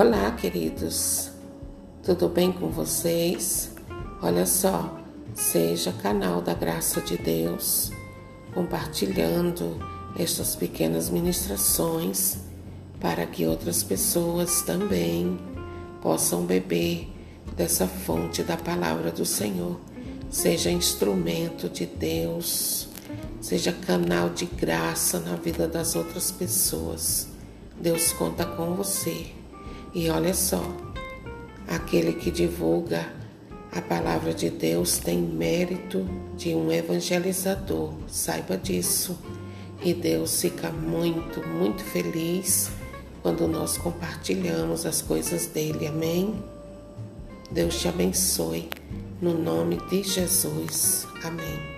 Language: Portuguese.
Olá, queridos. Tudo bem com vocês? Olha só, seja canal da graça de Deus, compartilhando estas pequenas ministrações para que outras pessoas também possam beber dessa fonte da palavra do Senhor. Seja instrumento de Deus, seja canal de graça na vida das outras pessoas. Deus conta com você. E olha só, aquele que divulga a palavra de Deus tem mérito de um evangelizador, saiba disso. E Deus fica muito, muito feliz quando nós compartilhamos as coisas dele. Amém? Deus te abençoe. No nome de Jesus. Amém.